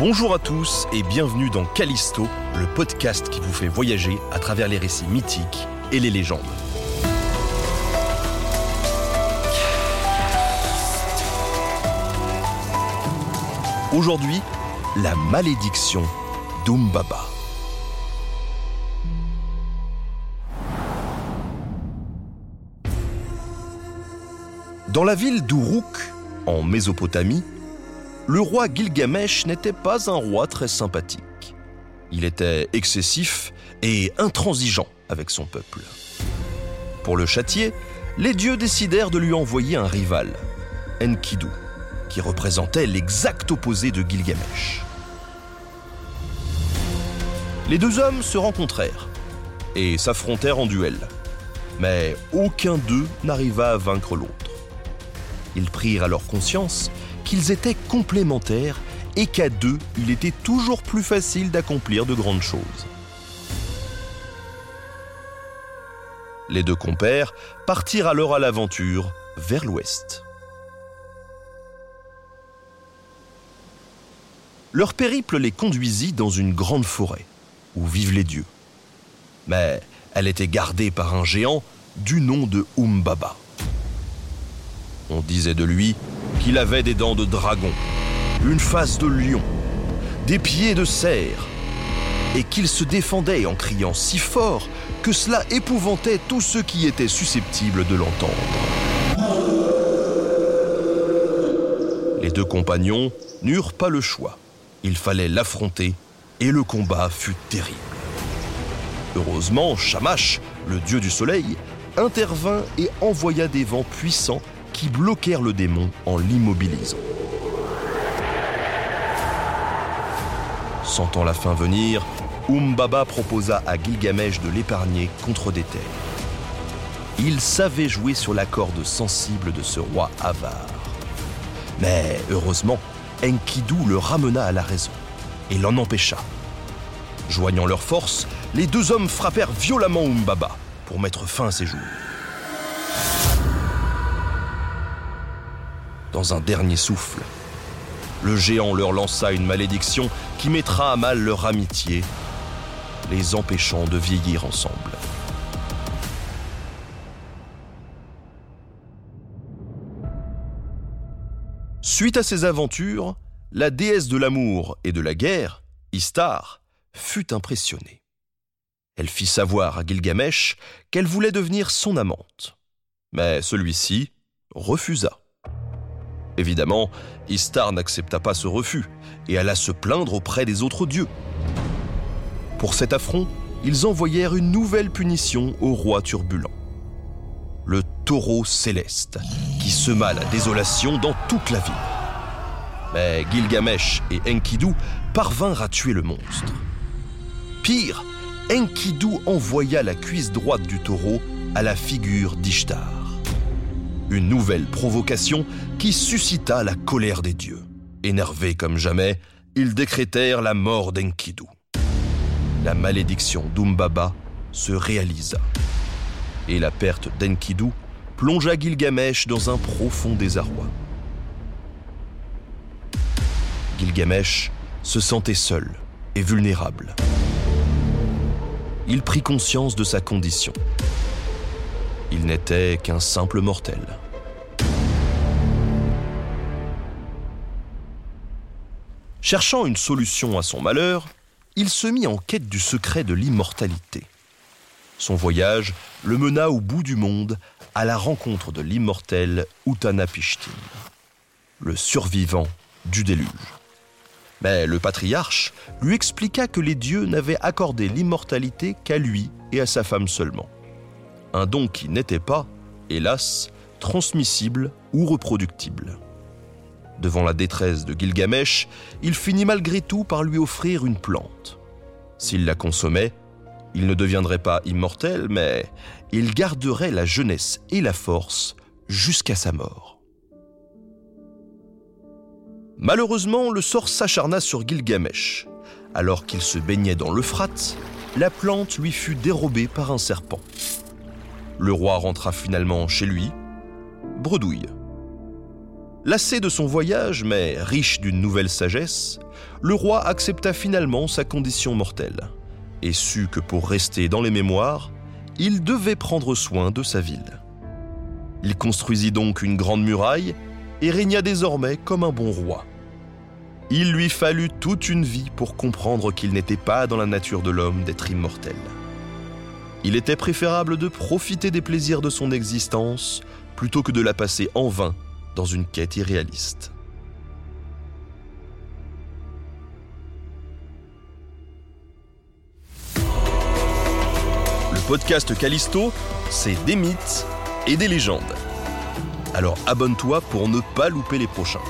Bonjour à tous et bienvenue dans Callisto, le podcast qui vous fait voyager à travers les récits mythiques et les légendes. Aujourd'hui, la malédiction d'Umbaba. Dans la ville d'Uruk, en Mésopotamie, le roi Gilgamesh n'était pas un roi très sympathique. Il était excessif et intransigeant avec son peuple. Pour le châtier, les dieux décidèrent de lui envoyer un rival, Enkidu, qui représentait l'exact opposé de Gilgamesh. Les deux hommes se rencontrèrent et s'affrontèrent en duel, mais aucun d'eux n'arriva à vaincre l'autre. Ils prirent alors conscience qu'ils étaient complémentaires et qu'à deux, il était toujours plus facile d'accomplir de grandes choses. Les deux compères partirent alors à l'aventure vers l'ouest. Leur périple les conduisit dans une grande forêt où vivent les dieux. Mais elle était gardée par un géant du nom de Umbaba. On disait de lui qu'il avait des dents de dragon, une face de lion, des pieds de cerf, et qu'il se défendait en criant si fort que cela épouvantait tous ceux qui étaient susceptibles de l'entendre. Les deux compagnons n'eurent pas le choix. Il fallait l'affronter et le combat fut terrible. Heureusement, Shamash, le dieu du soleil, intervint et envoya des vents puissants qui bloquèrent le démon en l'immobilisant. Sentant la fin venir, Umbaba proposa à Gilgamesh de l'épargner contre des terres. Il savait jouer sur la corde sensible de ce roi avare. Mais heureusement, Enkidu le ramena à la raison et l'en empêcha. Joignant leurs forces, les deux hommes frappèrent violemment Umbaba pour mettre fin à ses jours. Dans un dernier souffle, le géant leur lança une malédiction qui mettra à mal leur amitié, les empêchant de vieillir ensemble. Suite à ces aventures, la déesse de l'amour et de la guerre, Istar, fut impressionnée. Elle fit savoir à Gilgamesh qu'elle voulait devenir son amante. Mais celui-ci refusa. Évidemment, Istar n'accepta pas ce refus et alla se plaindre auprès des autres dieux. Pour cet affront, ils envoyèrent une nouvelle punition au roi turbulent. Le taureau céleste, qui sema la désolation dans toute la ville. Mais Gilgamesh et Enkidu parvinrent à tuer le monstre. Pire, Enkidu envoya la cuisse droite du taureau à la figure d'Ishtar. Une nouvelle provocation qui suscita la colère des dieux. Énervés comme jamais, ils décrétèrent la mort d'Enkidu. La malédiction d'Umbaba se réalisa. Et la perte d'Enkidu plongea Gilgamesh dans un profond désarroi. Gilgamesh se sentait seul et vulnérable. Il prit conscience de sa condition. Il n'était qu'un simple mortel. Cherchant une solution à son malheur, il se mit en quête du secret de l'immortalité. Son voyage le mena au bout du monde à la rencontre de l'immortel Utanapishtim, le survivant du déluge. Mais le patriarche lui expliqua que les dieux n'avaient accordé l'immortalité qu'à lui et à sa femme seulement. Un don qui n'était pas, hélas, transmissible ou reproductible. Devant la détresse de Gilgamesh, il finit malgré tout par lui offrir une plante. S'il la consommait, il ne deviendrait pas immortel, mais il garderait la jeunesse et la force jusqu'à sa mort. Malheureusement, le sort s'acharna sur Gilgamesh. Alors qu'il se baignait dans l'Euphrate, la plante lui fut dérobée par un serpent. Le roi rentra finalement chez lui, bredouille. Lassé de son voyage, mais riche d'une nouvelle sagesse, le roi accepta finalement sa condition mortelle et sut que pour rester dans les mémoires, il devait prendre soin de sa ville. Il construisit donc une grande muraille et régna désormais comme un bon roi. Il lui fallut toute une vie pour comprendre qu'il n'était pas dans la nature de l'homme d'être immortel. Il était préférable de profiter des plaisirs de son existence plutôt que de la passer en vain dans une quête irréaliste. Le podcast Callisto, c'est des mythes et des légendes. Alors abonne-toi pour ne pas louper les prochains.